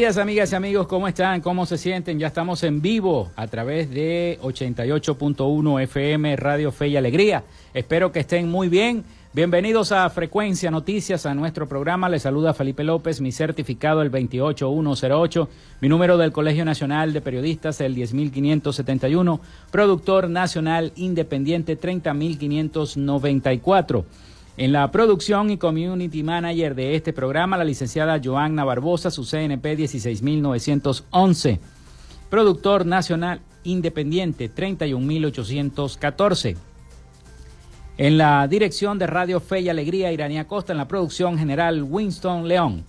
Días, amigas y amigos, ¿cómo están? ¿Cómo se sienten? Ya estamos en vivo a través de 88.1 FM Radio Fe y Alegría. Espero que estén muy bien. Bienvenidos a Frecuencia Noticias, a nuestro programa. Les saluda Felipe López, mi certificado el 28108, mi número del Colegio Nacional de Periodistas el 10571, productor nacional independiente 30594. En la producción y community manager de este programa, la licenciada Joanna Barbosa, su CNP 16911. Productor nacional independiente 31814. En la dirección de Radio Fe y Alegría, Iranía Costa. En la producción general, Winston León.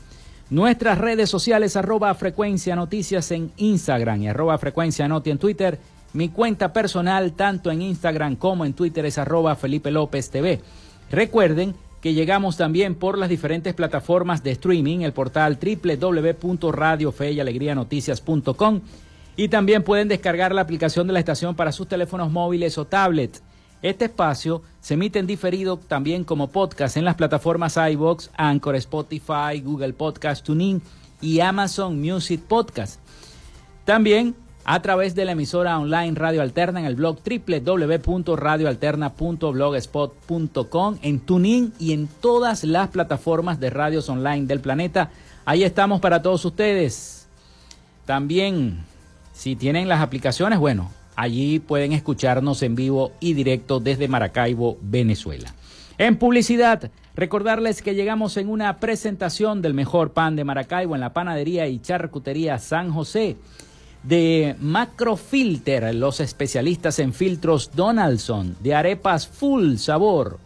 Nuestras redes sociales, arroba frecuencia noticias en Instagram y arroba frecuencia noti en Twitter. Mi cuenta personal, tanto en Instagram como en Twitter, es arroba Felipe López TV. Recuerden que llegamos también por las diferentes plataformas de streaming, el portal www.radiofeyalegrianoticias.com y también pueden descargar la aplicación de la estación para sus teléfonos móviles o tablets. Este espacio se emite en diferido también como podcast en las plataformas iBox, Anchor, Spotify, Google Podcast, TuneIn y Amazon Music Podcast. También a través de la emisora online Radio Alterna en el blog www.radioalterna.blogspot.com, en TuneIn y en todas las plataformas de radios online del planeta. Ahí estamos para todos ustedes. También, si tienen las aplicaciones, bueno, allí pueden escucharnos en vivo y directo desde Maracaibo, Venezuela. En publicidad, recordarles que llegamos en una presentación del mejor pan de Maracaibo en la panadería y charcutería San José de Macrofilter, los especialistas en filtros Donaldson, de arepas Full Sabor,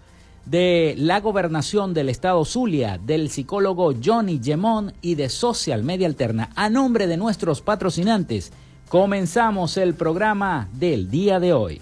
de la gobernación del estado Zulia, del psicólogo Johnny Gemón y de Social Media Alterna. A nombre de nuestros patrocinantes, comenzamos el programa del día de hoy.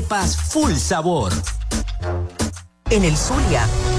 arepas full sabor. En el Zulia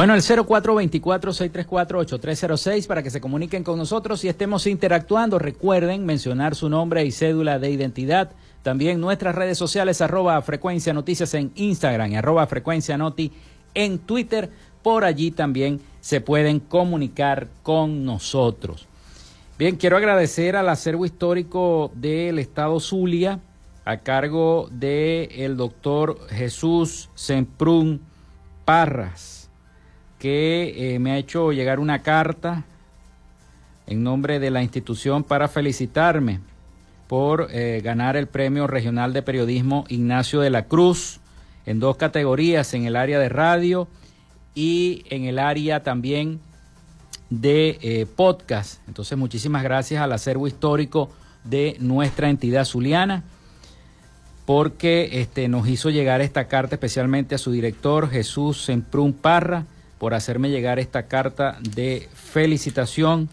Bueno, el 0424-634-8306 para que se comuniquen con nosotros y estemos interactuando. Recuerden mencionar su nombre y cédula de identidad. También nuestras redes sociales, arroba frecuencia noticias en Instagram y arroba frecuencia noti en Twitter. Por allí también se pueden comunicar con nosotros. Bien, quiero agradecer al acervo histórico del Estado Zulia a cargo del el doctor Jesús Semprún Parras que eh, me ha hecho llegar una carta en nombre de la institución para felicitarme por eh, ganar el Premio Regional de Periodismo Ignacio de la Cruz en dos categorías, en el área de radio y en el área también de eh, podcast. Entonces, muchísimas gracias al acervo histórico de nuestra entidad zuliana porque este, nos hizo llegar esta carta especialmente a su director Jesús Semprún Parra, por hacerme llegar esta carta de felicitación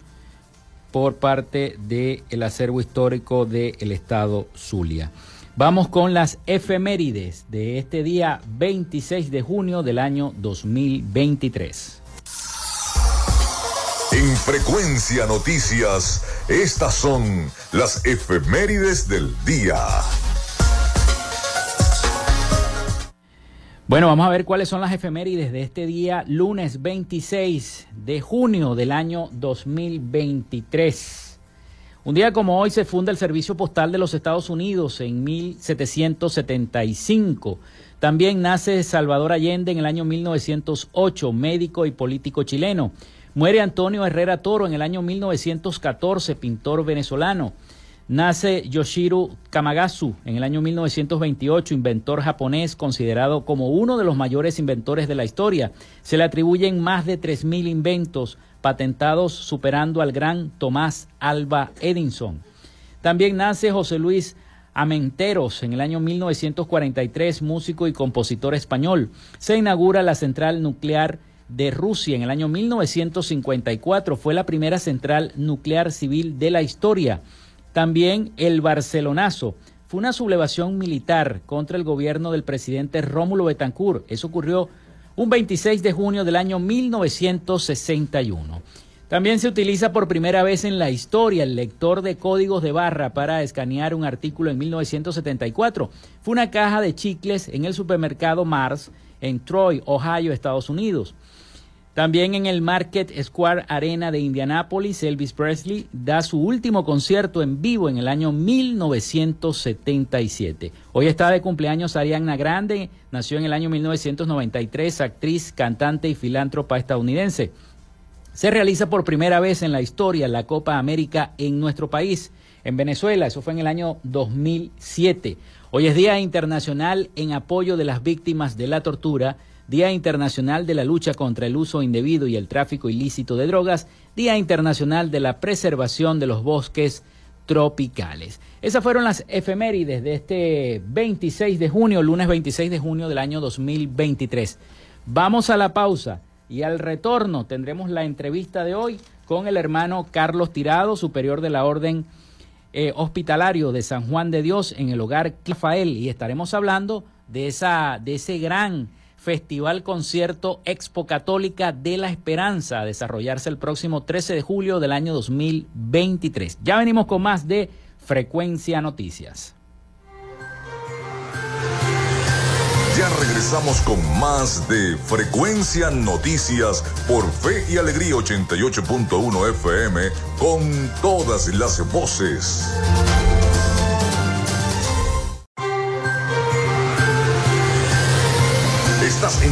por parte del acervo histórico del Estado Zulia. Vamos con las efemérides de este día 26 de junio del año 2023. En Frecuencia Noticias, estas son las efemérides del día. Bueno, vamos a ver cuáles son las efemérides de este día, lunes 26 de junio del año 2023. Un día como hoy se funda el Servicio Postal de los Estados Unidos en 1775. También nace Salvador Allende en el año 1908, médico y político chileno. Muere Antonio Herrera Toro en el año 1914, pintor venezolano. Nace Yoshiro Kamagasu en el año 1928, inventor japonés considerado como uno de los mayores inventores de la historia. Se le atribuyen más de 3.000 inventos patentados superando al gran Tomás Alba Edison. También nace José Luis Amenteros en el año 1943, músico y compositor español. Se inaugura la central nuclear de Rusia en el año 1954. Fue la primera central nuclear civil de la historia. También el Barcelonazo fue una sublevación militar contra el gobierno del presidente Rómulo Betancourt. Eso ocurrió un 26 de junio del año 1961. También se utiliza por primera vez en la historia el lector de códigos de barra para escanear un artículo en 1974. Fue una caja de chicles en el supermercado Mars en Troy, Ohio, Estados Unidos. También en el Market Square Arena de Indianápolis, Elvis Presley da su último concierto en vivo en el año 1977. Hoy está de cumpleaños Ariana Grande, nació en el año 1993, actriz, cantante y filántropa estadounidense. Se realiza por primera vez en la historia la Copa América en nuestro país, en Venezuela, eso fue en el año 2007. Hoy es Día Internacional en apoyo de las víctimas de la tortura Día Internacional de la Lucha contra el Uso Indebido y el Tráfico Ilícito de Drogas, Día Internacional de la Preservación de los Bosques Tropicales. Esas fueron las efemérides de este 26 de junio, lunes 26 de junio del año 2023. Vamos a la pausa y al retorno tendremos la entrevista de hoy con el hermano Carlos Tirado, superior de la Orden eh, Hospitalario de San Juan de Dios en el hogar Rafael y estaremos hablando de, esa, de ese gran Festival Concierto Expo Católica de la Esperanza a desarrollarse el próximo 13 de julio del año 2023. Ya venimos con más de Frecuencia Noticias. Ya regresamos con más de Frecuencia Noticias por Fe y Alegría 88.1 FM con todas las voces.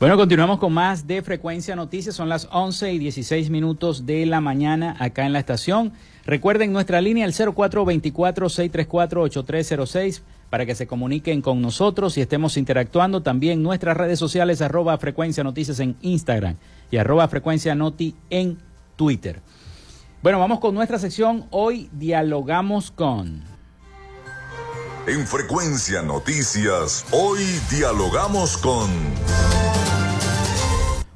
Bueno, continuamos con más de Frecuencia Noticias. Son las 11 y 16 minutos de la mañana acá en la estación. Recuerden nuestra línea el 0424-634-8306 para que se comuniquen con nosotros y estemos interactuando. También nuestras redes sociales arroba Frecuencia Noticias en Instagram y arroba Frecuencia Noti en Twitter. Bueno, vamos con nuestra sección. Hoy dialogamos con... En Frecuencia Noticias, hoy dialogamos con...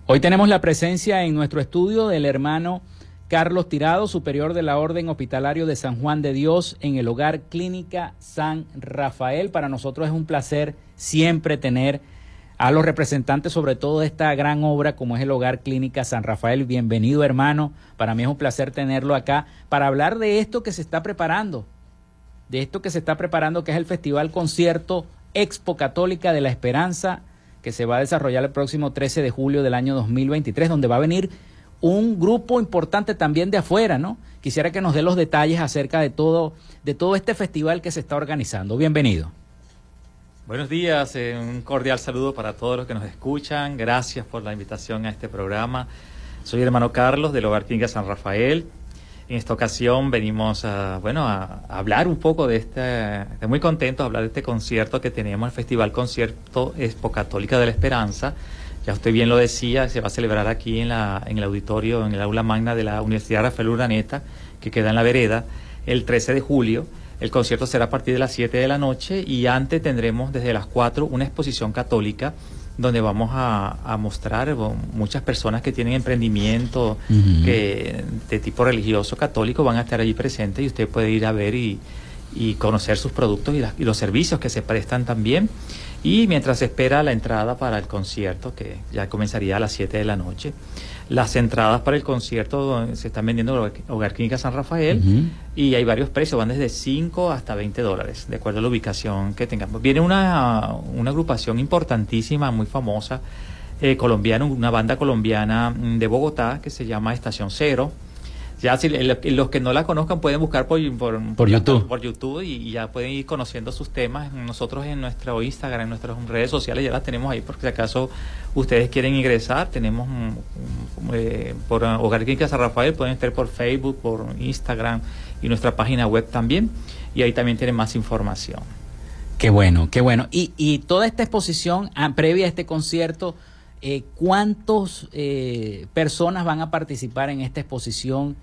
Hoy tenemos la presencia en nuestro estudio del hermano Carlos Tirado, superior de la Orden Hospitalario de San Juan de Dios en el Hogar Clínica San Rafael. Para nosotros es un placer siempre tener a los representantes sobre todo de esta gran obra como es el Hogar Clínica San Rafael. Bienvenido hermano, para mí es un placer tenerlo acá para hablar de esto que se está preparando, de esto que se está preparando que es el Festival Concierto Expo Católica de la Esperanza que se va a desarrollar el próximo 13 de julio del año 2023, donde va a venir un grupo importante también de afuera, ¿no? Quisiera que nos dé los detalles acerca de todo, de todo este festival que se está organizando. Bienvenido. Buenos días, eh, un cordial saludo para todos los que nos escuchan. Gracias por la invitación a este programa. Soy el hermano Carlos del Hogar Clínica San Rafael. En esta ocasión venimos a, bueno, a, hablar un poco de este, estoy muy contento de hablar de este concierto que tenemos, el Festival Concierto Expo Católica de la Esperanza. Ya usted bien lo decía, se va a celebrar aquí en, la, en el auditorio, en el aula magna de la Universidad Rafael Urdaneta, que queda en la vereda, el 13 de julio. El concierto será a partir de las 7 de la noche y antes tendremos desde las 4 una exposición católica donde vamos a, mostrar muchas personas que tienen emprendimiento que, de tipo religioso católico van a estar allí presentes y usted puede ir a ver y, conocer sus productos y, los servicios que se prestan también. Y mientras espera la entrada para el concierto, que ya comenzaría a las 7 de la noche, las entradas para el concierto se están vendiendo en Hogar Clínica San Rafael y hay varios precios, van desde 5 hasta 20 dólares, de acuerdo a la ubicación que tengamos. Viene una, una agrupación importantísima, muy famosa, eh, colombiana, una banda colombiana mm, de Bogotá que se llama Estación Cero ya si los que no la conozcan pueden buscar por, por, YouTube, por YouTube y, ya pueden ir conociendo sus temas. Nosotros en nuestro Instagram, en nuestras redes sociales ya las tenemos ahí, porque si acaso ustedes quieren ingresar, tenemos eh, por Hogar Clínica San Rafael, pueden estar por Facebook, por Instagram y nuestra página web también, y ahí también tienen más información. Qué bueno, qué bueno. Y, y toda esta exposición ah, previa a este concierto, eh, ¿cuántas eh, personas van a participar en esta exposición?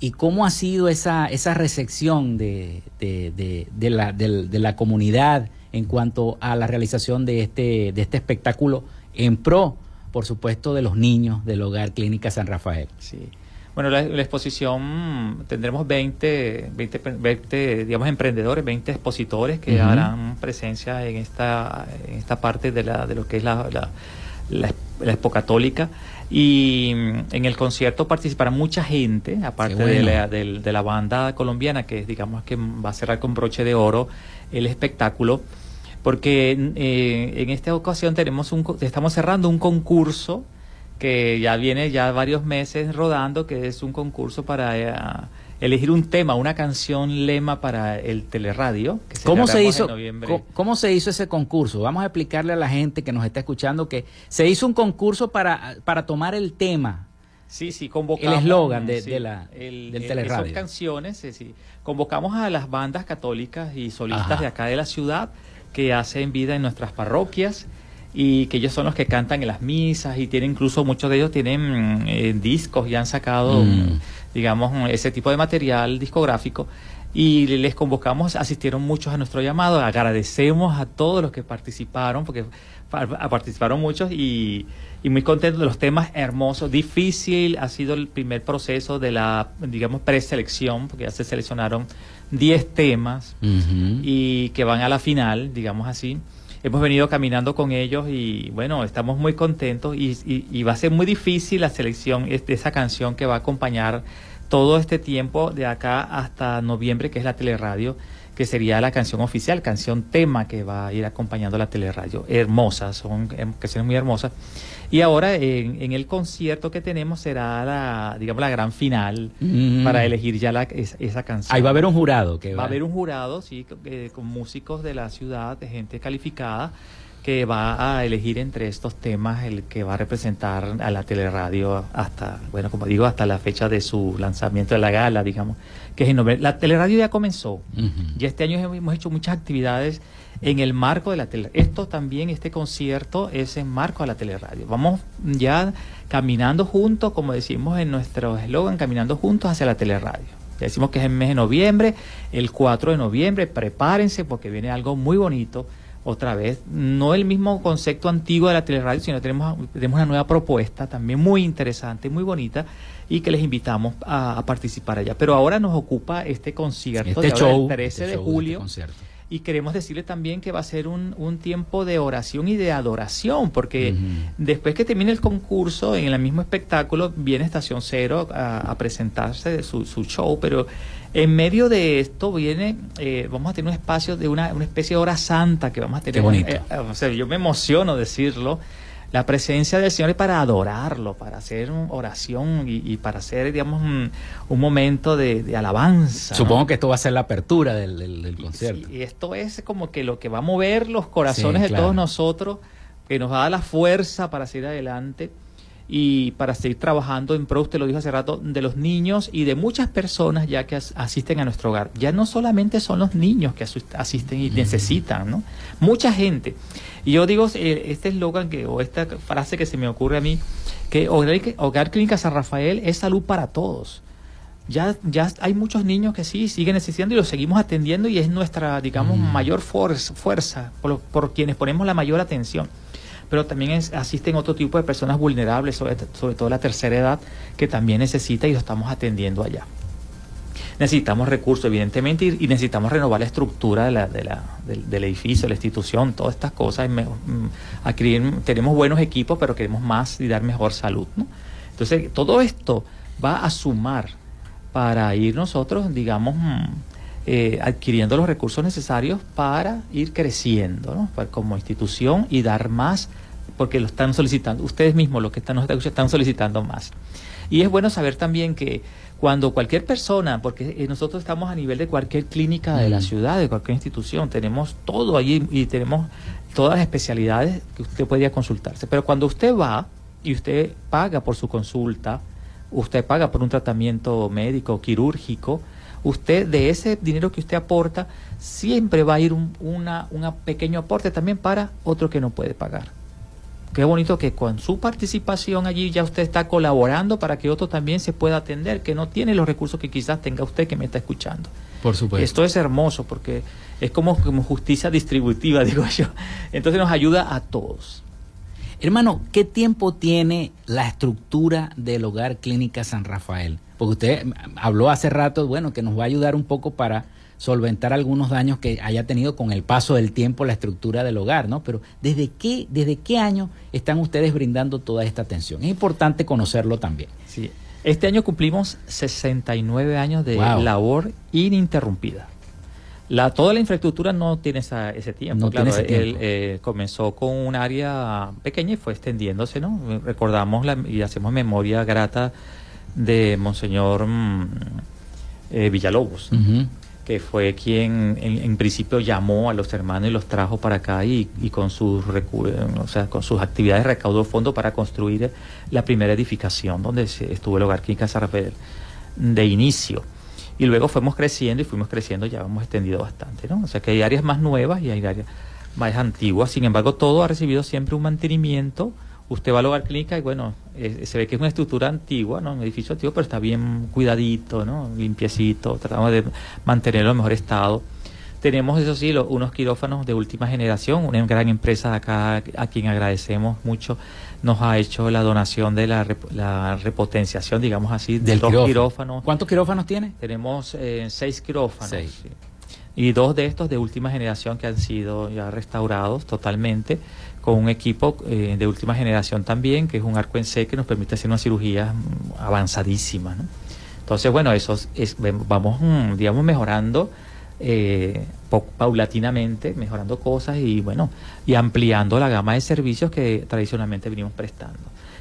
¿Y cómo ha sido esa, esa recepción de, de, la, de, la, comunidad en cuanto a la realización de este, de este espectáculo en pro, por supuesto, de los niños del Hogar Clínica San Rafael? Sí. Bueno, la, exposición tendremos 20, 20, digamos, emprendedores, 20 expositores que harán presencia en esta, en esta parte de, la, de lo que es la, la, la, la Expo Católica. Y mm, en el concierto participará mucha gente, aparte de, la, de, la, banda colombiana, que digamos que va a cerrar con broche de oro el espectáculo, porque eh, en esta ocasión tenemos un, estamos cerrando un concurso que ya viene ya varios meses rodando, que es un concurso para... Eh, elegir un tema, una canción lema para el teleradio. Que ¿Cómo, se hizo, ¿Cómo se hizo ese concurso? Vamos a explicarle a la gente que nos está escuchando que se hizo un concurso para, para tomar el tema. Sí, sí, convocamos. El eslogan de, la, del teleradio. Son canciones, sí, Convocamos a las bandas católicas y solistas de acá de la ciudad que hacen vida en nuestras parroquias y que ellos son los que cantan en las misas y tienen incluso muchos de ellos tienen eh, discos y han sacado mm digamos, ese tipo de material discográfico y les convocamos, asistieron muchos a nuestro llamado, agradecemos a todos los que participaron, porque participaron muchos y, muy contentos de los temas hermosos. Difícil ha sido el primer proceso de la, digamos, preselección, porque ya se seleccionaron 10 temas y que van a la final, digamos así. Hemos venido caminando con ellos y bueno, estamos muy contentos y, y va a ser muy difícil la selección de esa canción que va a acompañar todo este tiempo de acá hasta noviembre, que es la teleradio, que sería la canción oficial, canción tema que va a ir acompañando la teleradio. Hermosas, son canciones muy hermosas. Y ahora en, el concierto que tenemos será la, digamos, la gran final mm. para elegir ya la, esa, canción. Ahí va a haber un jurado. que Va a haber un jurado, sí, eh, con músicos de la ciudad, de gente calificada que va a elegir entre estos temas el que va a representar a la teleradio hasta, bueno, como digo, hasta la fecha de su lanzamiento de la gala, digamos, que es en noviembre. La teleradio ya comenzó. Y este año hemos hecho muchas actividades en el marco de la teleradio. Esto también, este concierto es en marco de la teleradio. Vamos ya caminando juntos, como decimos en nuestro eslogan, caminando juntos hacia la teleradio. Ya decimos que es el mes de noviembre, el 4 de noviembre, prepárense porque viene algo muy bonito otra vez, no el mismo concepto antiguo de la teleradio, sino tenemos, tenemos una nueva propuesta también muy interesante, muy bonita, y que les invitamos a, participar allá. Pero ahora nos ocupa este concierto este show, el 13 de este julio. y queremos decirle también que va a ser un, un tiempo de oración y de adoración, porque después que termine el concurso, en el mismo espectáculo, viene Estación Cero a, presentarse su, su show, pero en medio de esto viene, eh, vamos a tener un espacio de una, una, especie de hora santa que vamos a tener. Qué bonito. Eh, o sea, yo me emociono decirlo. La presencia del Señor es para adorarlo, para hacer oración y, para hacer, digamos, un, momento de, alabanza. Supongo que esto va a ser la apertura del, concierto. Y, esto es como que lo que va a mover los corazones de todos nosotros, que nos va a dar la fuerza para seguir adelante y para seguir trabajando en pro, usted lo dijo hace rato, de los niños y de muchas personas ya que asisten a nuestro hogar. Ya no solamente son los niños que asisten y necesitan, ¿no? Mucha gente. Y yo digo, eh, este eslogan que, o esta frase que se me ocurre a mí, que Hogar, Hogar Clínica San Rafael es salud para todos ya, ya hay muchos niños que sí siguen necesitando y los seguimos atendiendo y es nuestra, digamos, mayor fuerza por, por, quienes ponemos la mayor atención pero también asisten otro tipo de personas vulnerables, sobre, sobre todo la tercera edad, que también necesita y lo estamos atendiendo allá. Necesitamos recursos, evidentemente, y, necesitamos renovar la estructura de la, de la, del, edificio, la institución, todas estas cosas. Mm, aquí tenemos buenos equipos, pero queremos más y dar mejor salud. ¿no? Entonces, todo esto va a sumar para ir nosotros, digamos, mm, eh, adquiriendo los recursos necesarios para ir creciendo ¿no? como institución y dar más, porque lo están solicitando, ustedes mismos los que están, están solicitando más. Y es bueno saber también que cuando cualquier persona, porque eh, nosotros estamos a nivel de cualquier clínica de la mm. ciudad, de cualquier institución, tenemos todo allí y tenemos todas las especialidades que usted podría consultarse. Pero cuando usted va y usted paga por su consulta, usted paga por un tratamiento médico, quirúrgico, usted de ese dinero que usted aporta, siempre va a ir un una, pequeño aporte también para otro que no puede pagar. Qué bonito que con su participación allí ya usted está colaborando para que otro también se pueda atender, que no tiene los recursos que quizás tenga usted que me está escuchando. Por supuesto. Esto es hermoso porque es como, como justicia distributiva, digo yo. Entonces nos ayuda a todos. Hermano, ¿qué tiempo tiene la estructura del Hogar Clínica San Rafael? Porque usted habló hace rato, bueno, que nos va a ayudar un poco para solventar algunos daños que haya tenido con el paso del tiempo la estructura del hogar, ¿no? Pero ¿desde qué, desde qué año están ustedes brindando toda esta atención? Es importante conocerlo también. Sí. Este año cumplimos 69 años de labor ininterrumpida. La, toda la infraestructura no tiene ese tiempo. claro, él eh, comenzó con un área pequeña y fue extendiéndose, ¿no? Recordamos y hacemos memoria grata de Monseñor mm, eh, Villalobos, que fue quien en, principio llamó a los hermanos y los trajo para acá y, con sus o sea, con sus actividades recaudó fondos para construir la primera edificación donde estuvo el hogar Quinca Rafael de inicio. Y luego fuimos creciendo y fuimos creciendo, ya hemos extendido bastante, ¿no? O sea que hay áreas más nuevas y hay áreas más antiguas. Sin embargo, todo ha recibido siempre un mantenimiento. Usted va al hogar clínica y bueno, se ve que es una estructura antigua, ¿no? Un edificio antiguo, pero está bien cuidadito, ¿no? Limpiecito. Tratamos de mantenerlo en mejor estado. Tenemos, eso sí, unos quirófanos de última generación, una gran empresa de acá a quien agradecemos mucho nos ha hecho la donación de la, la repotenciación, digamos así, de dos quirófanos. ¿Cuántos quirófanos tiene? Tenemos eh, seis quirófanos. Y dos de estos de última generación que han sido ya restaurados totalmente, con un equipo eh, de última generación también, que es un arco en C que nos permite hacer una cirugía mm, avanzadísima. ¿no? Entonces, bueno, eso es, vamos, mm, digamos, mejorando eh, paulatinamente, mejorando cosas y bueno, y ampliando la gama de servicios que tradicionalmente venimos prestando.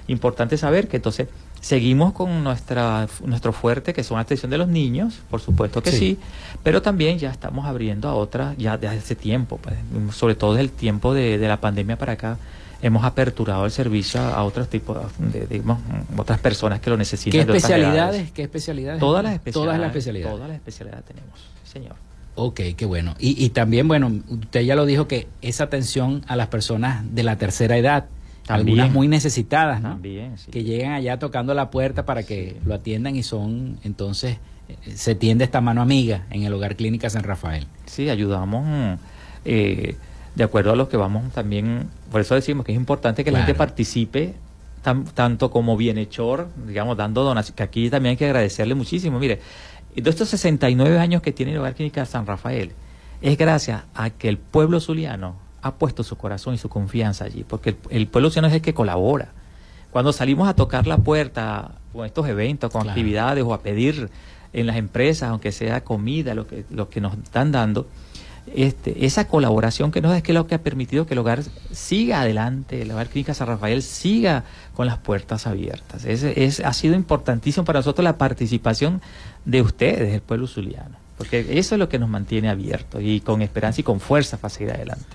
Importante saber que entonces seguimos con nuestra, nuestro fuerte, que son la atención de los niños, por supuesto que sí. pero también ya estamos abriendo a otras, ya desde hace tiempo, pues, sobre todo desde el tiempo de, la pandemia para acá, hemos aperturado el servicio a otros tipos de, digamos, otras personas que lo necesitan. ¿Qué especialidades? ¿Qué especialidades? Todas las especialidades. Todas las especialidades. Todas las especialidades tenemos, señor. Ok, qué bueno. Y, y, también, bueno, usted ya lo dijo que esa atención a las personas de la tercera edad, algunas muy necesitadas, ¿no? También, Que llegan allá tocando la puerta para que lo atiendan y son, entonces, eh, se tiende esta mano amiga en el Hogar Clínica San Rafael. Sí, ayudamos eh, de acuerdo a lo que vamos también, por eso decimos que es importante que la gente participe tanto como bienhechor, digamos, dando donaciones, que aquí también hay que agradecerle muchísimo. Mire, de estos 69 años que tiene el Hogar Clínica San Rafael, es gracias a que el pueblo zuliano ha puesto su corazón y su confianza allí, porque el, pueblo zuliano es el que colabora. Cuando salimos a tocar la puerta con estos eventos, con actividades o a pedir en las empresas, aunque sea comida, lo que, lo que nos están dando, este, esa colaboración que nos es que lo que ha permitido que el hogar siga adelante, el hogar Clínica San Rafael siga con las puertas abiertas. Es, ha sido importantísimo para nosotros la participación de ustedes, el pueblo zuliano, porque eso es lo que nos mantiene abiertos y con esperanza y con fuerza para seguir adelante.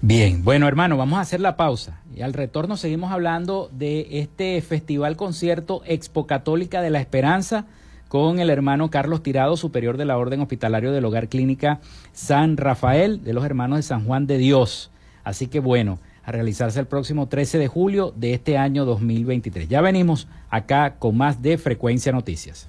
Bien, bueno hermano, vamos a hacer la pausa y al retorno seguimos hablando de este festival concierto Expo Católica de la Esperanza con el hermano Carlos Tirado, superior de la Orden Hospitalario del Hogar Clínica San Rafael, de los hermanos de San Juan de Dios. Así que bueno, a realizarse el próximo 13 de julio de este año 2023. Ya venimos acá con más de Frecuencia Noticias.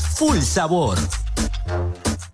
full sabor.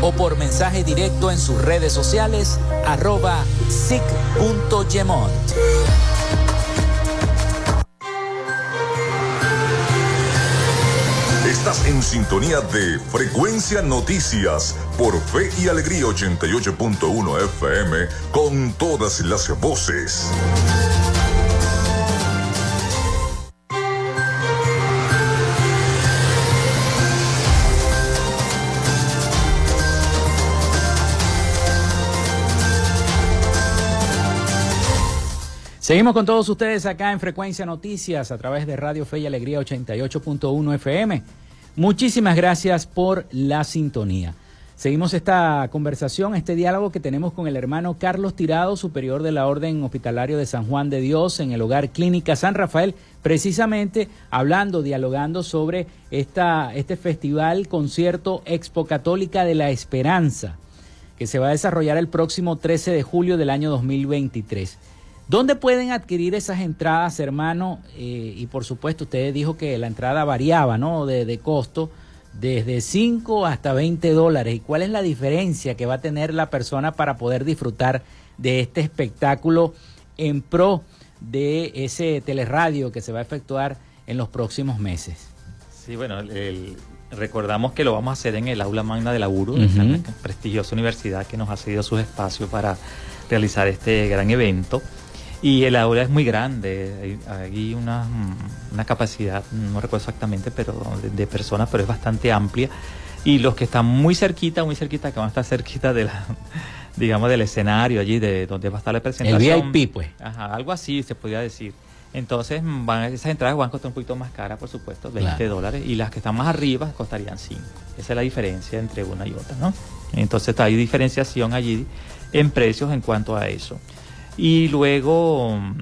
o por mensaje directo en sus redes sociales arroba sic.gemont. Estás en sintonía de Frecuencia Noticias por Fe y Alegría 88.1 FM con todas las voces. Seguimos con todos ustedes acá en Frecuencia Noticias a través de Radio Fe y Alegría 88.1 FM. Muchísimas gracias por la sintonía. Seguimos esta conversación, este diálogo que tenemos con el hermano Carlos Tirado, superior de la Orden Hospitalario de San Juan de Dios en el Hogar Clínica San Rafael, precisamente hablando, dialogando sobre esta, este festival, concierto Expo Católica de la Esperanza, que se va a desarrollar el próximo 13 de julio del año 2023. ¿Dónde pueden adquirir esas entradas, hermano? Eh, y por supuesto, usted dijo que la entrada variaba, ¿no? De, costo, desde 5 hasta 20 dólares. ¿Y cuál es la diferencia que va a tener la persona para poder disfrutar de este espectáculo en pro de ese teleradio que se va a efectuar en los próximos meses? Sí, bueno, recordamos que lo vamos a hacer en el aula magna de la URU, una prestigiosa universidad que nos ha cedido sus espacios para realizar este gran evento. Y el aula es muy grande, hay, una, una, capacidad, no recuerdo exactamente, pero de, personas, pero es bastante amplia. Y los que están muy cerquita, muy cerquita, que van a estar cerquita de la, digamos, del escenario allí, de donde va a estar la presentación. El VIP, pues. Ajá, algo así se podría decir. Entonces, van, esas entradas van a costar un poquito más caras, por supuesto, 20 dólares, y las que están más arriba costarían 5. Esa es la diferencia entre una y otra, ¿no? Entonces, hay diferenciación allí en precios en cuanto a eso. Y luego mm,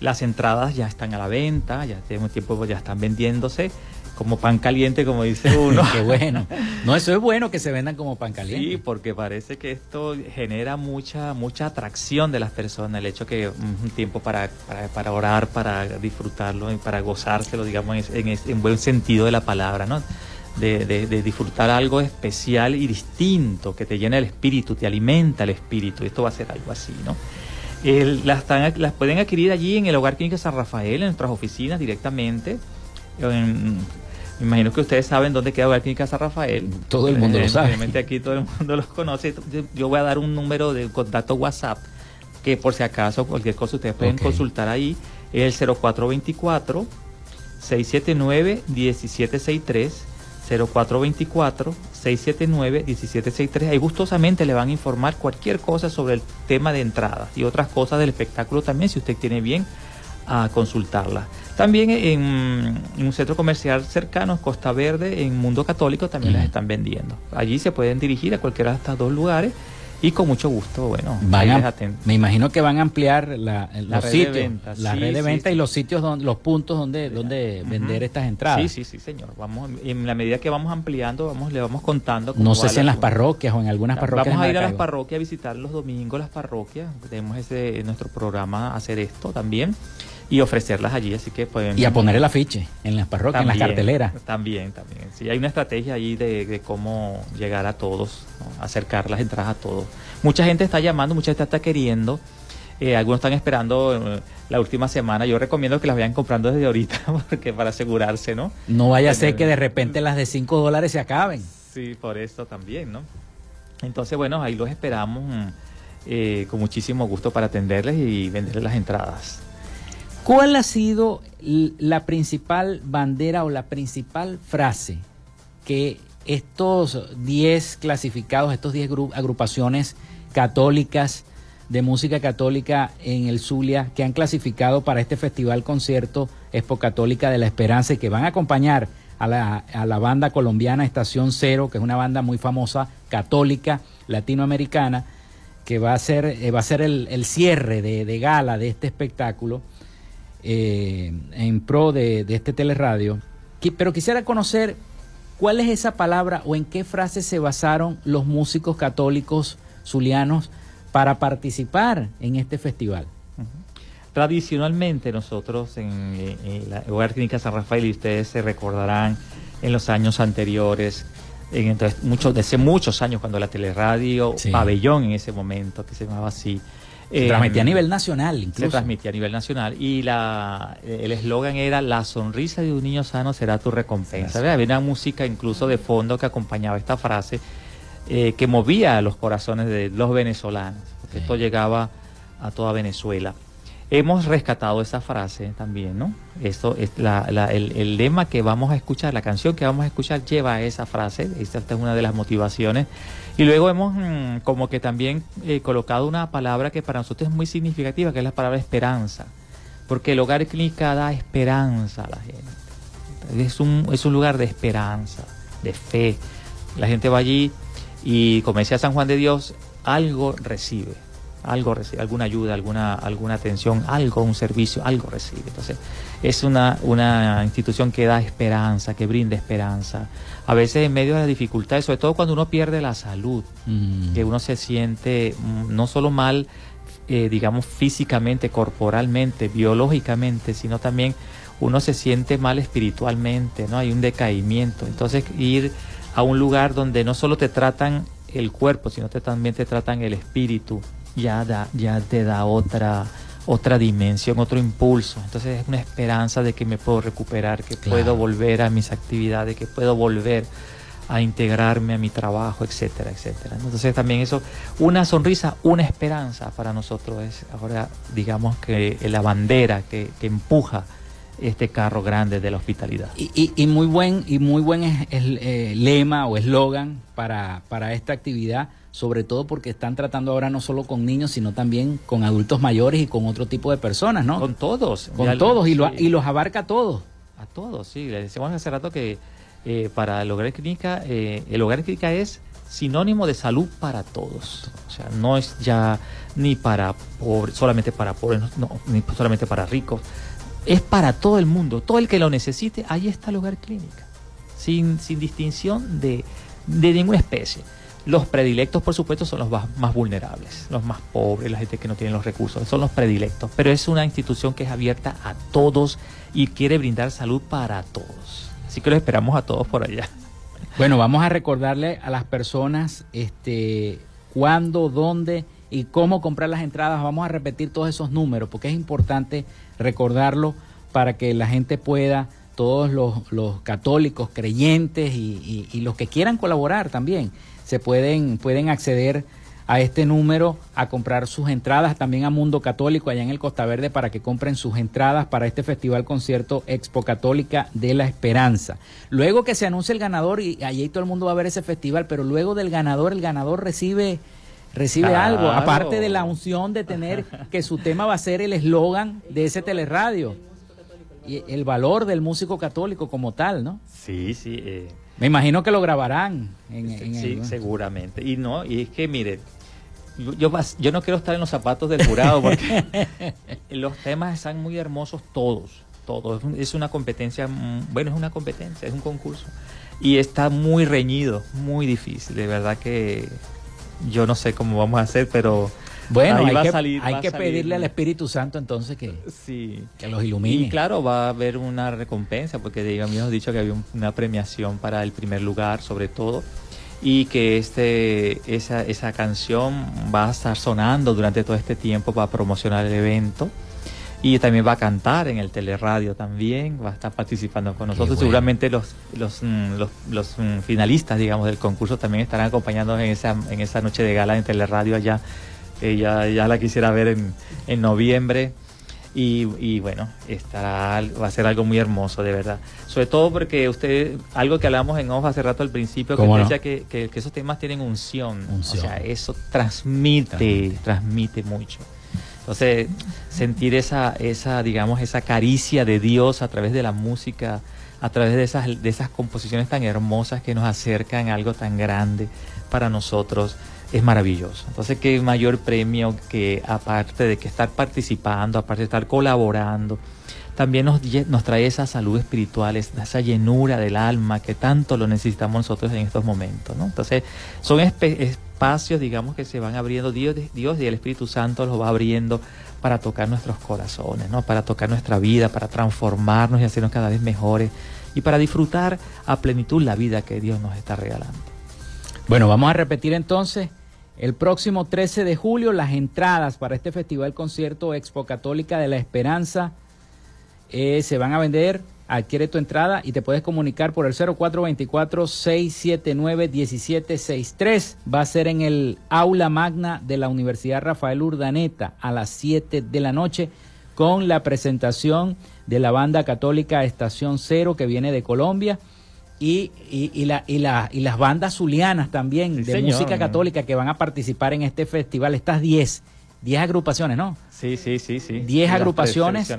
las entradas ya están a la venta, ya tenemos tiempo, ya están vendiéndose como pan caliente, como dice uno. Qué bueno. No, eso es bueno que se vendan como pan caliente. Sí, porque parece que esto genera mucha mucha atracción de las personas, el hecho que un tiempo para, para, orar, para disfrutarlo y para gozárselo, digamos, en, en, buen sentido de la palabra, ¿no? De, de, disfrutar algo especial y distinto, que te llena el espíritu, te alimenta el espíritu. Esto va a ser algo así, ¿no? Las, las, pueden adquirir allí en el Hogar Clínica San Rafael, en nuestras oficinas directamente. me imagino que ustedes saben dónde queda el Hogar Clínica San Rafael. Todo el mundo lo sabe. Obviamente aquí todo el mundo los conoce. Yo voy a dar un número de contacto WhatsApp que por si acaso cualquier cosa ustedes pueden consultar ahí. Es el 0424 679 1763 0424-679-1763. Ahí gustosamente le van a informar cualquier cosa sobre el tema de entradas y otras cosas del espectáculo también, si usted tiene bien a consultarla. También en, un centro comercial cercano, Costa Verde, en Mundo Católico, también las están vendiendo. Allí se pueden dirigir a cualquiera de estos dos lugares y con mucho gusto, bueno, me imagino que van a ampliar la, los red de venta, la red de venta y los sitios, donde, los puntos donde, donde vender estas entradas. Sí, sí, sí, señor. Vamos, en la medida que vamos ampliando, vamos, le vamos contando. No sé si en las parroquias o en algunas parroquias. Vamos a ir a las parroquias a visitar los domingos las parroquias. Tenemos ese, en nuestro programa hacer esto también y ofrecerlas allí, así que pueden... Y a poner el afiche en las parroquias, en las carteleras. También, también. Sí, hay una estrategia allí de, cómo llegar a todos, acercar las entradas a todos. Mucha gente está llamando, mucha gente está queriendo, eh, algunos están esperando eh, la última semana. Yo recomiendo que las vayan comprando desde ahorita, porque para asegurarse, ¿no? No vaya a ser que de repente las de 5 dólares se acaben. Sí, por eso también, ¿no? Entonces, bueno, ahí los esperamos eh, con muchísimo gusto para atenderles y venderles las entradas. ¿Cuál ha sido la principal bandera o la principal frase que estos 10 clasificados, estos 10 agrupaciones católicas de música católica en el Zulia que han clasificado para este festival concierto Expo Católica de la Esperanza y que van a acompañar a la, banda colombiana Estación Cero, que es una banda muy famosa católica latinoamericana, que va a ser, eh, va a ser el, cierre de, de gala de este espectáculo eh, en pro de, este teleradio, pero quisiera conocer cuál es esa palabra o en qué frase se basaron los músicos católicos zulianos para participar en este festival. Tradicionalmente nosotros en, la Hogar Clínica San Rafael, y ustedes se recordarán en los años anteriores, en, entonces, muchos, desde muchos años, cuando la teleradio Pabellón en ese momento, que se llamaba así, se transmitía a nivel nacional, incluso. Se transmitía a nivel nacional. Y la, el eslogan era: La sonrisa de un niño sano será tu recompensa. Había una música incluso de fondo que acompañaba esta frase eh, que movía los corazones de los venezolanos. Esto llegaba a toda Venezuela. Hemos rescatado esa frase también, ¿no? Esto es el, lema que vamos a escuchar, la canción que vamos a escuchar lleva esa frase, esta es una de las motivaciones. Y luego hemos mm, como que también eh, colocado una palabra que para nosotros es muy significativa, que es la palabra esperanza, porque el hogar clínica da esperanza a la gente. Es un lugar de esperanza, de fe. La gente va allí y, como decía San Juan de Dios, algo recibe algo recibe, alguna ayuda, alguna, alguna atención, algo, un servicio, algo recibe. Entonces, es una, una institución que da esperanza, que brinda esperanza. A veces en medio de las dificultades, sobre todo cuando uno pierde la salud, mm. que uno se siente mm, no solo mal, eh, digamos, físicamente, corporalmente, biológicamente, sino también uno se siente mal espiritualmente, ¿no? Hay un decaimiento. Entonces, ir a un lugar donde no solo te tratan el cuerpo, sino también te tratan el espíritu, ya, da, ya te da otra, otra dimensión, otro impulso. Entonces es una esperanza de que me puedo recuperar, que puedo volver a mis actividades, que puedo volver a integrarme a mi trabajo, etcétera, etcétera. Entonces también eso, una sonrisa, una esperanza para nosotros es ahora, digamos que la bandera que, que empuja este carro grande de la hospitalidad. Y, y, muy buen y muy buen es, el, eh, lema o eslogan para, para esta actividad sobre todo porque están tratando ahora no solo con niños, sino también con adultos mayores y con otro tipo de personas, ¿no? Con todos. Con todos, y, y los abarca a todos. A todos, sí. Decíamos hace rato que eh, para el hogar clínica, eh, el hogar clínica es sinónimo de salud para todos. O sea, no es ya ni para pobres, solamente para pobres, no, ni solamente para ricos. Es para todo el mundo. Todo el que lo necesite, ahí está el hogar clínica. Sin, sin distinción de, de ninguna especie. Los predilectos, por supuesto, son los más, vulnerables, los más pobres, la gente que no tiene los recursos, son los predilectos. Pero es una institución que es abierta a todos y quiere brindar salud para todos. Así que los esperamos a todos por allá. Bueno, vamos a recordarle a las personas este, cuándo, dónde y cómo comprar las entradas. Vamos a repetir todos esos números porque es importante recordarlo para que la gente pueda, todos los, católicos, creyentes y los que quieran colaborar también, se pueden, pueden acceder a este número a comprar sus entradas, también a Mundo Católico allá en el Costa Verde para que compren sus entradas para este festival concierto Expo Católica de la Esperanza. Luego que se anuncie el ganador y allí todo el mundo va a ver ese festival, pero luego del ganador, el ganador recibe recibe algo, aparte de la unción de tener que su tema va a ser el eslogan de ese teleradio y el valor del músico católico como tal, ¿no? Sí, sí. Eh me imagino que lo grabarán. sí, seguramente. Y no, y es que mire, yo, yo no quiero estar en los zapatos del jurado porque los temas están muy hermosos todos, todos. Es una competencia, mm, bueno, es una competencia, es un concurso. Y está muy reñido, muy difícil. De verdad que yo no sé cómo vamos a hacer, pero bueno, hay que, pedirle al Espíritu Santo entonces que, sí. que los ilumine. Y claro, va a haber una recompensa, porque habíamos dicho que había una premiación para el primer lugar, sobre todo, y que este, esa, esa canción va a estar sonando durante todo este tiempo para promocionar el evento. Y también va a cantar en el teleradio también, va a estar participando con nosotros. Seguramente los, los, mm, los, los, mm, finalistas, digamos, del concurso también estarán acompañándonos en esa, en esa noche de gala en teleradio allá ya, ya la quisiera ver en, en noviembre. Y, y, bueno, estará, va a ser algo muy hermoso, de verdad. Sobre todo porque usted, algo que hablamos en off hace rato al principio, que decía que, que, esos temas tienen unción. O sea, eso transmite, transmite mucho. Entonces, sentir esa, esa, digamos, esa caricia de Dios a través de la música, a través de esas, de esas composiciones tan hermosas que nos acercan a algo tan grande para nosotros es maravilloso. Entonces, qué mayor premio que aparte de que estar participando, aparte de estar colaborando, también nos, nos trae esa salud espiritual, esa llenura del alma que tanto lo necesitamos nosotros en estos momentos. ¿no? Entonces, son espacios, digamos, que se van abriendo, Dios, Dios y el Espíritu Santo los va abriendo para tocar nuestros corazones, ¿no? para tocar nuestra vida, para transformarnos y hacernos cada vez mejores y para disfrutar a plenitud la vida que Dios nos está regalando. Bueno, vamos a repetir entonces el próximo 13 de julio las entradas para este festival concierto Expo Católica de la Esperanza eh, se van a vender. Adquiere tu entrada y te puedes comunicar por el 0424-679-1763. Va a ser en el aula magna de la Universidad Rafael Urdaneta a las 7 de la noche con la presentación de la banda católica Estación Cero que viene de Colombia y, y, la, y, la, y las bandas zulianas también de música católica que van a participar en este festival, estas 10, 10 agrupaciones, ¿no? Sí, sí, sí, sí. 10 agrupaciones,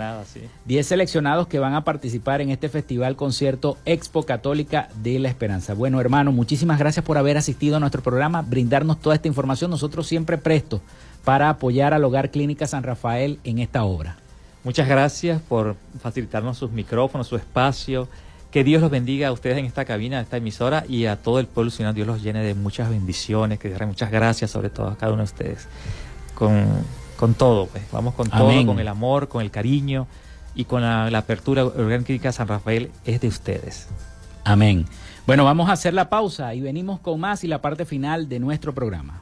10 seleccionados que van a participar en este festival concierto Expo Católica de la Esperanza. Bueno, hermano, muchísimas gracias por haber asistido a nuestro programa, brindarnos toda esta información. Nosotros siempre prestos para apoyar al Hogar Clínica San Rafael en esta obra. Muchas gracias por facilitarnos sus micrófonos, su espacio que Dios los bendiga a ustedes en esta cabina, en esta emisora y a todo el pueblo, Señor. Dios los llene de muchas bendiciones, que den muchas gracias, sobre todo a cada uno de ustedes. Con, con todo, pues. Vamos con todo, con el amor, con el cariño y con la, apertura orgánica San Rafael es de ustedes. Amén. Bueno, vamos a hacer la pausa y venimos con más y la parte final de nuestro programa.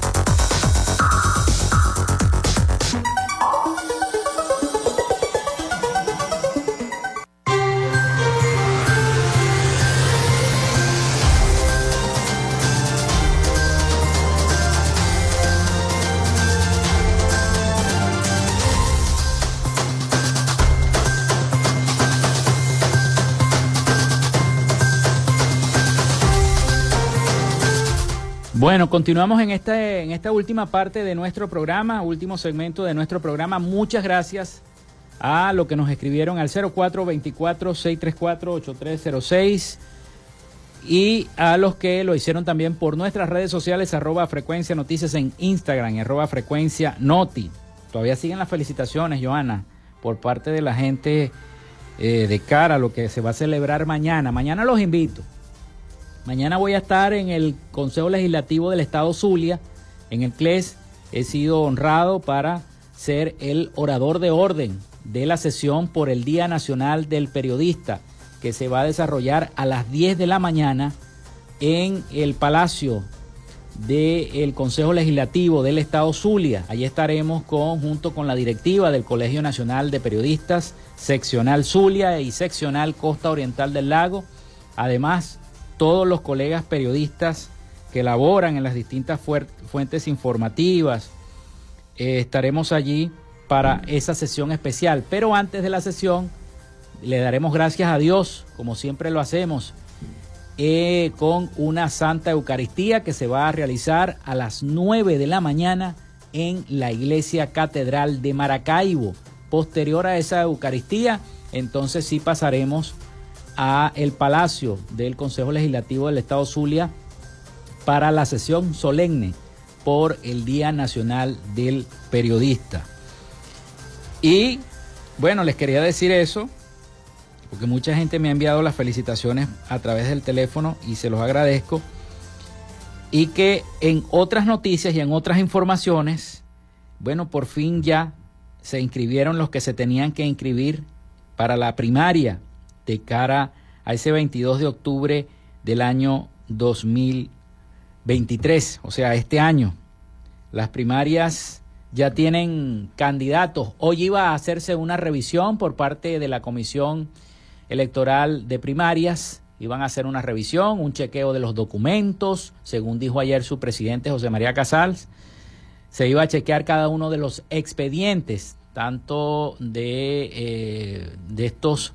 Bueno, continuamos en esta, en esta última parte de nuestro programa, último segmento de nuestro programa. Muchas gracias a lo que nos escribieron al 0424-634-8306 y a los que lo hicieron también por nuestras redes sociales, arroba frecuencia noticias en Instagram, arroba frecuencia noti. Todavía siguen las felicitaciones, Joana, por parte de la gente eh, de cara a lo que se va a celebrar mañana. Mañana los invito. Mañana voy a estar en el Consejo Legislativo del Estado Zulia, en el CLES. He sido honrado para ser el orador de orden de la sesión por el Día Nacional del Periodista, que se va a desarrollar a las 10 de la mañana en el Palacio del Consejo Legislativo del Estado Zulia. Allí estaremos con, junto con la directiva del Colegio Nacional de Periodistas, seccional Zulia y seccional Costa Oriental del Lago. Además, todos los colegas periodistas que laboran en las distintas fuentes informativas. Eh, estaremos allí para esa sesión especial. Pero antes de la sesión, le daremos gracias a Dios, como siempre lo hacemos, eh, con una Santa Eucaristía que se va a realizar a las 9 de la mañana en la Iglesia Catedral de Maracaibo. Posterior a esa Eucaristía, entonces sí pasaremos a el Palacio del Consejo Legislativo del Estado Zulia para la sesión solemne por el Día Nacional del Periodista. Y bueno, les quería decir eso, porque mucha gente me ha enviado las felicitaciones a través del teléfono y se los agradezco. Y que en otras noticias y en otras informaciones, bueno, por fin ya se inscribieron los que se tenían que inscribir para la primaria de cara a ese 22 de octubre del año 2023, o sea, este año. Las primarias ya tienen candidatos. Hoy iba a hacerse una revisión por parte de la Comisión Electoral de Primarias. Iban a hacer una revisión, un chequeo de los documentos, según dijo ayer su presidente José María Casals. Se iba a chequear cada uno de los expedientes, tanto de, eh, de estos,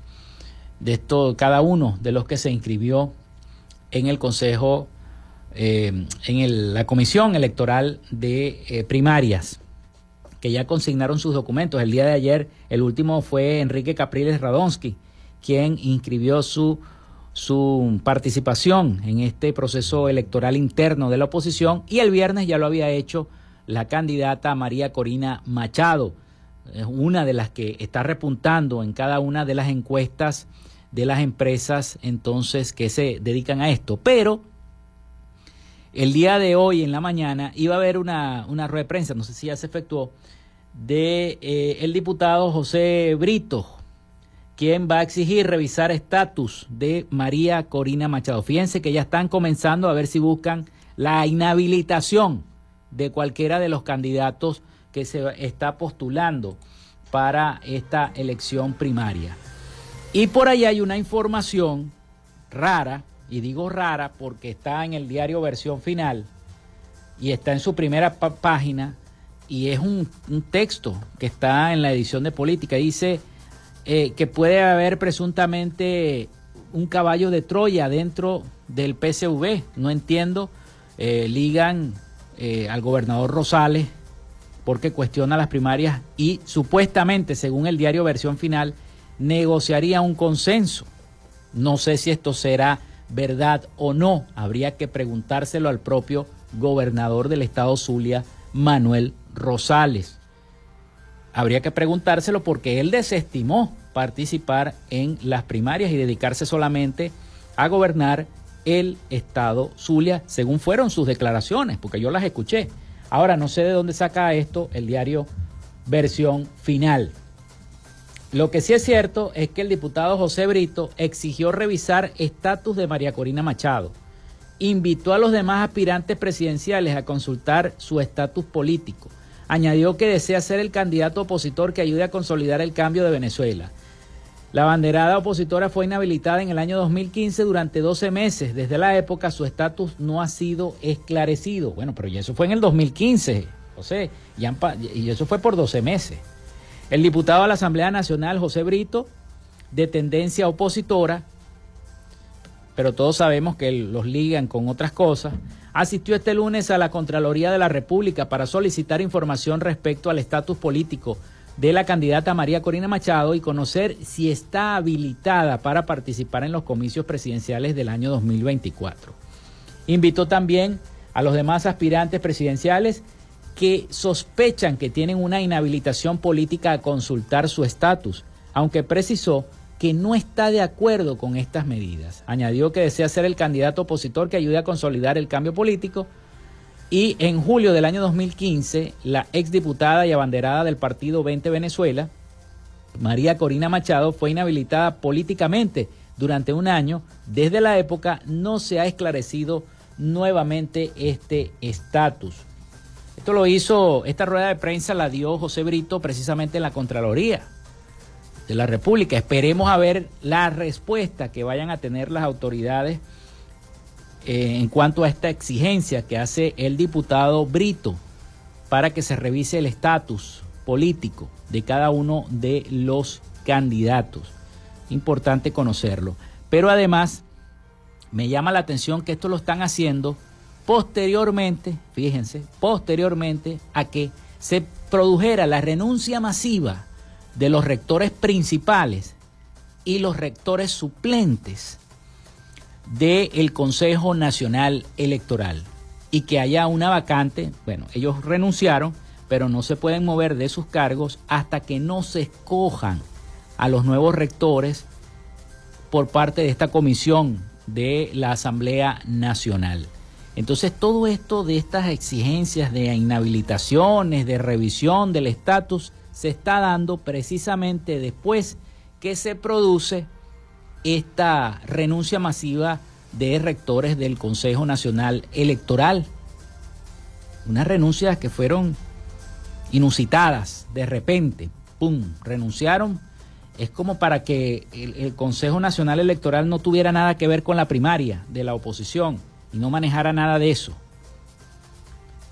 de estos, cada uno de los que se inscribió en el Consejo, eh, en la Comisión Electoral de eh, Primarias que ya consignaron sus documentos. El día de ayer, el último fue Enrique Capriles Radonsky, quien inscribió su, su participación en este proceso electoral interno de la oposición y el viernes ya lo había hecho la candidata María Corina Machado, una de las que está repuntando en cada una de las encuestas de las empresas entonces que se dedican a esto. Pero el día de hoy en la mañana iba a haber una, una rueda de prensa, no sé si ya se efectuó, de eh, el diputado José Brito, quien va a exigir revisar estatus de María Corina Machado. Fíjense que ya están comenzando a ver si buscan la inhabilitación de cualquiera de los candidatos que se está postulando para esta elección primaria. Y por ahí hay una información rara y digo rara porque está en el diario versión final y está en su primera página y es un, texto que está en la edición de política. Dice eh, que puede haber presuntamente un caballo de Troya dentro del PSV. No entiendo. Eh, ligan eh, al gobernador Rosales porque cuestiona las primarias y supuestamente, según el diario versión final, negociaría un consenso. No sé si esto será verdad o no. Habría que preguntárselo al propio gobernador del estado Zulia, Manuel Rosales. Habría que preguntárselo porque él desestimó participar en las primarias y dedicarse solamente a gobernar el estado Zulia, según fueron sus declaraciones, porque yo las escuché. Ahora no sé de dónde saca esto el diario versión final. Lo que sí es cierto es que el diputado José Brito exigió revisar estatus de María Corina Machado. Invitó a los demás aspirantes presidenciales a consultar su estatus político. Añadió que desea ser el candidato opositor que ayude a consolidar el cambio de Venezuela. La banderada opositora fue inhabilitada en el año 2015 durante 12 meses. Desde la época su estatus no ha sido esclarecido. Bueno, pero ya eso fue en el 2015, José, y eso fue por 12 meses. El diputado de la Asamblea Nacional, José Brito, de tendencia opositora, pero todos sabemos que los ligan con otras cosas, asistió este lunes a la Contraloría de la República para solicitar información respecto al estatus político de la candidata María Corina Machado y conocer si está habilitada para participar en los comicios presidenciales del año 2024. Invitó también a los demás aspirantes presidenciales que sospechan que tienen una inhabilitación política a consultar su estatus, aunque precisó que no está de acuerdo con estas medidas. Añadió que desea ser el candidato opositor que ayude a consolidar el cambio político y en julio del año 2015 la exdiputada y abanderada del partido 20 Venezuela, María Corina Machado, fue inhabilitada políticamente durante un año. Desde la época no se ha esclarecido nuevamente este estatus. Esto lo hizo, esta rueda de prensa la dio José Brito precisamente en la Contraloría de la República. Esperemos a ver la respuesta que vayan a tener las autoridades eh, en cuanto a esta exigencia que hace el diputado Brito para que se revise el estatus político de cada uno de los candidatos. Importante conocerlo. Pero además, me llama la atención que esto lo están haciendo posteriormente, fíjense, posteriormente a que se produjera la renuncia masiva de los rectores principales y los rectores suplentes del Consejo Nacional Electoral y que haya una vacante, bueno, ellos renunciaron, pero no se pueden mover de sus cargos hasta que no se escojan a los nuevos rectores por parte de esta comisión de la Asamblea Nacional. Entonces todo esto de estas exigencias de inhabilitaciones, de revisión del estatus, se está dando precisamente después que se produce esta renuncia masiva de rectores del Consejo Nacional Electoral. Unas renuncias que fueron inusitadas, de repente, ¡pum!, renunciaron, es como para que el, Consejo Nacional Electoral no tuviera nada que ver con la primaria de la oposición y no manejara nada de eso.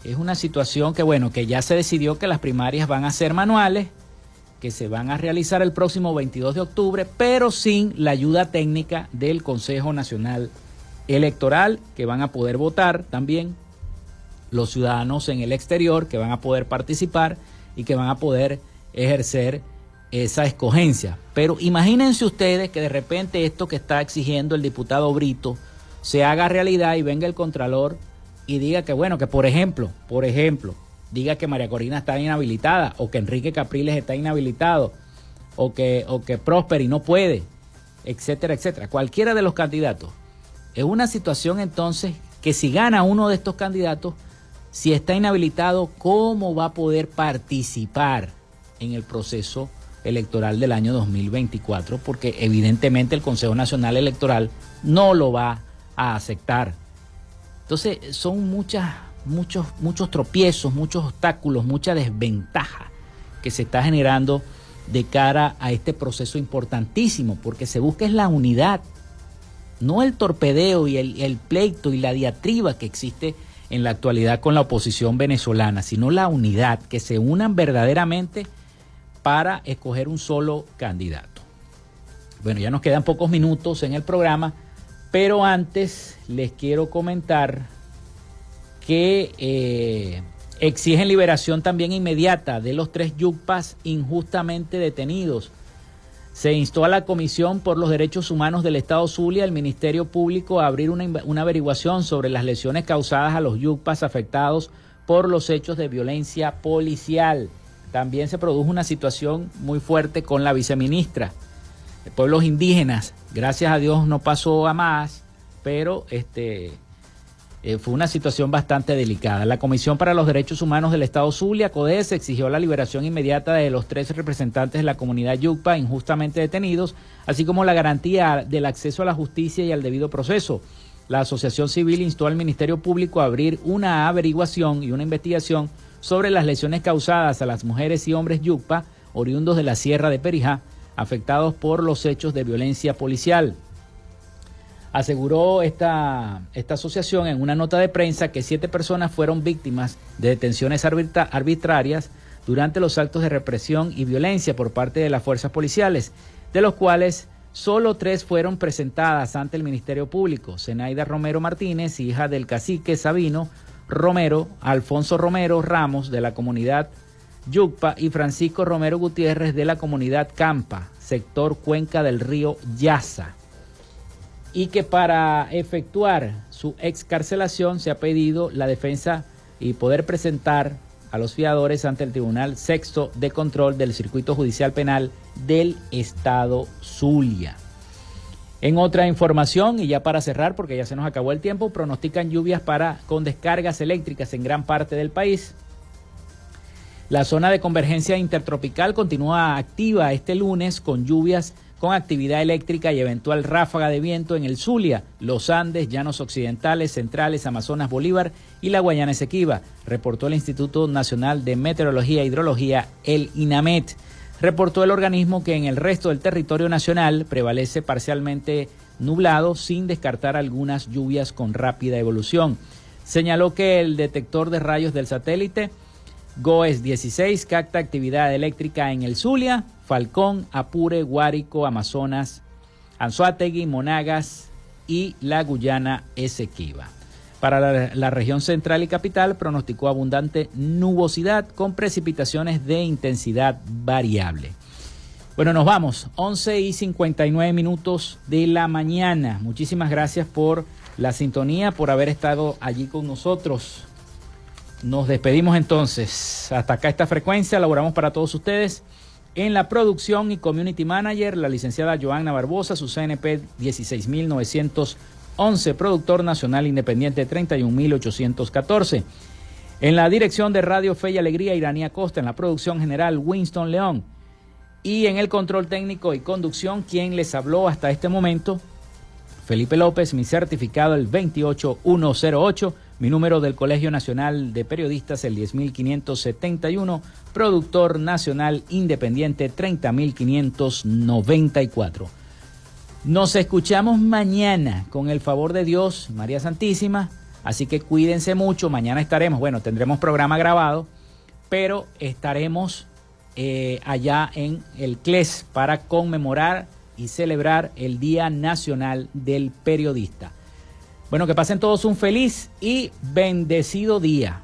Es una situación que, bueno, que ya se decidió que las primarias van a ser manuales, que se van a realizar el próximo 22 de octubre, pero sin la ayuda técnica del Consejo Nacional Electoral, que van a poder votar también los ciudadanos en el exterior, que van a poder participar y que van a poder ejercer esa escogencia. Pero imagínense ustedes que de repente esto que está exigiendo el diputado Brito se haga realidad y venga el Contralor y diga que, bueno, que por ejemplo, por ejemplo, diga que María Corina está inhabilitada o que Enrique Capriles está inhabilitado o que, o que Prosperi no puede, etcétera, etcétera. Cualquiera de los candidatos. Es una situación entonces que si gana uno de estos candidatos, si está inhabilitado, ¿cómo va a poder participar en el proceso electoral del año 2024, porque evidentemente el Consejo Nacional Electoral no lo va a aceptar. Entonces son muchas, muchos, muchos tropiezos, muchos obstáculos, mucha desventaja que se está generando de cara a este proceso importantísimo, porque se busca la unidad, no el torpedeo y el, el pleito y la diatriba que existe en la actualidad con la oposición venezolana, sino la unidad, que se unan verdaderamente para escoger un solo candidato. Bueno, ya nos quedan pocos minutos en el programa, pero antes les quiero comentar que eh, exigen liberación también inmediata de los tres yucpas injustamente detenidos. Se instó a la Comisión por los Derechos Humanos del Estado Zulia, el Ministerio Público, a abrir una, una averiguación sobre las lesiones causadas a los yucpas afectados por los hechos de violencia policial. También se produjo una situación muy fuerte con la viceministra pueblos indígenas. Gracias a Dios no pasó a más, pero este, eh, fue una situación bastante delicada. La Comisión para los Derechos Humanos del Estado Zulia, CODES, exigió la liberación inmediata de los tres representantes de la comunidad Yucpa injustamente detenidos, así como la garantía del acceso a la justicia y al debido proceso. La Asociación Civil instó al Ministerio Público a abrir una averiguación y una investigación sobre las lesiones causadas a las mujeres y hombres yucpa, oriundos de la Sierra de Perijá, afectados por los hechos de violencia policial. Aseguró esta, esta asociación en una nota de prensa que siete personas fueron víctimas de detenciones arbitrarias durante los actos de represión y violencia por parte de las fuerzas policiales, de los cuales solo tres fueron presentadas ante el Ministerio Público. Zenaida Romero Martínez, hija del cacique Sabino, Romero, Alfonso Romero Ramos de la comunidad Yucpa y Francisco Romero Gutiérrez de la comunidad Campa, sector Cuenca del río Yaza. Y que para efectuar su excarcelación se ha pedido la defensa y poder presentar a los fiadores ante el Tribunal Sexto de Control del Circuito Judicial Penal del Estado Zulia. En otra información, y ya para cerrar, porque ya se nos acabó el tiempo, pronostican lluvias para, con descargas eléctricas en gran parte del país. La zona de convergencia intertropical continúa activa este lunes con lluvias con actividad eléctrica y eventual ráfaga de viento en el Zulia, los Andes, Llanos Occidentales, Centrales, Amazonas, Bolívar y la Guayana Esequiba, reportó el Instituto Nacional de Meteorología e Hidrología, el INAMET reportó el organismo que en el resto del territorio nacional prevalece parcialmente nublado sin descartar algunas lluvias con rápida evolución. Señaló que el detector de rayos del satélite GOES 16 capta actividad eléctrica en el Zulia, Falcón, Apure, Guárico, Amazonas, Anzuategui, Monagas y la Guyana Esequiba. Para la, región central y capital pronosticó abundante nubosidad con precipitaciones de intensidad variable. Bueno, nos vamos. 11 y 59 minutos de la mañana. Muchísimas gracias por la sintonía, por haber estado allí con nosotros. Nos despedimos entonces. Hasta acá esta frecuencia. Laboramos para todos ustedes. En la producción y community manager, la licenciada Joanna Barbosa, su CNP 16900 11, productor nacional independiente 31814. En la dirección de Radio Fe y Alegría, Iranía Costa. En la producción general, Winston León. Y en el control técnico y conducción, quien les habló hasta este momento, Felipe López, mi certificado el 28108, mi número del Colegio Nacional de Periodistas el 10571, productor nacional independiente 30594. Nos escuchamos mañana con el favor de Dios, María Santísima, así que cuídense mucho, mañana estaremos, bueno, tendremos programa grabado, pero estaremos eh, allá en el CLES para conmemorar y celebrar el Día Nacional del Periodista. Bueno, que pasen todos un feliz y bendecido día.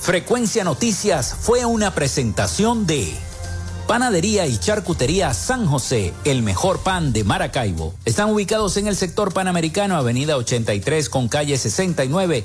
Frecuencia Noticias fue una presentación de Panadería y Charcutería San José, el mejor pan de Maracaibo. Están ubicados en el sector panamericano, Avenida 83 con calle 69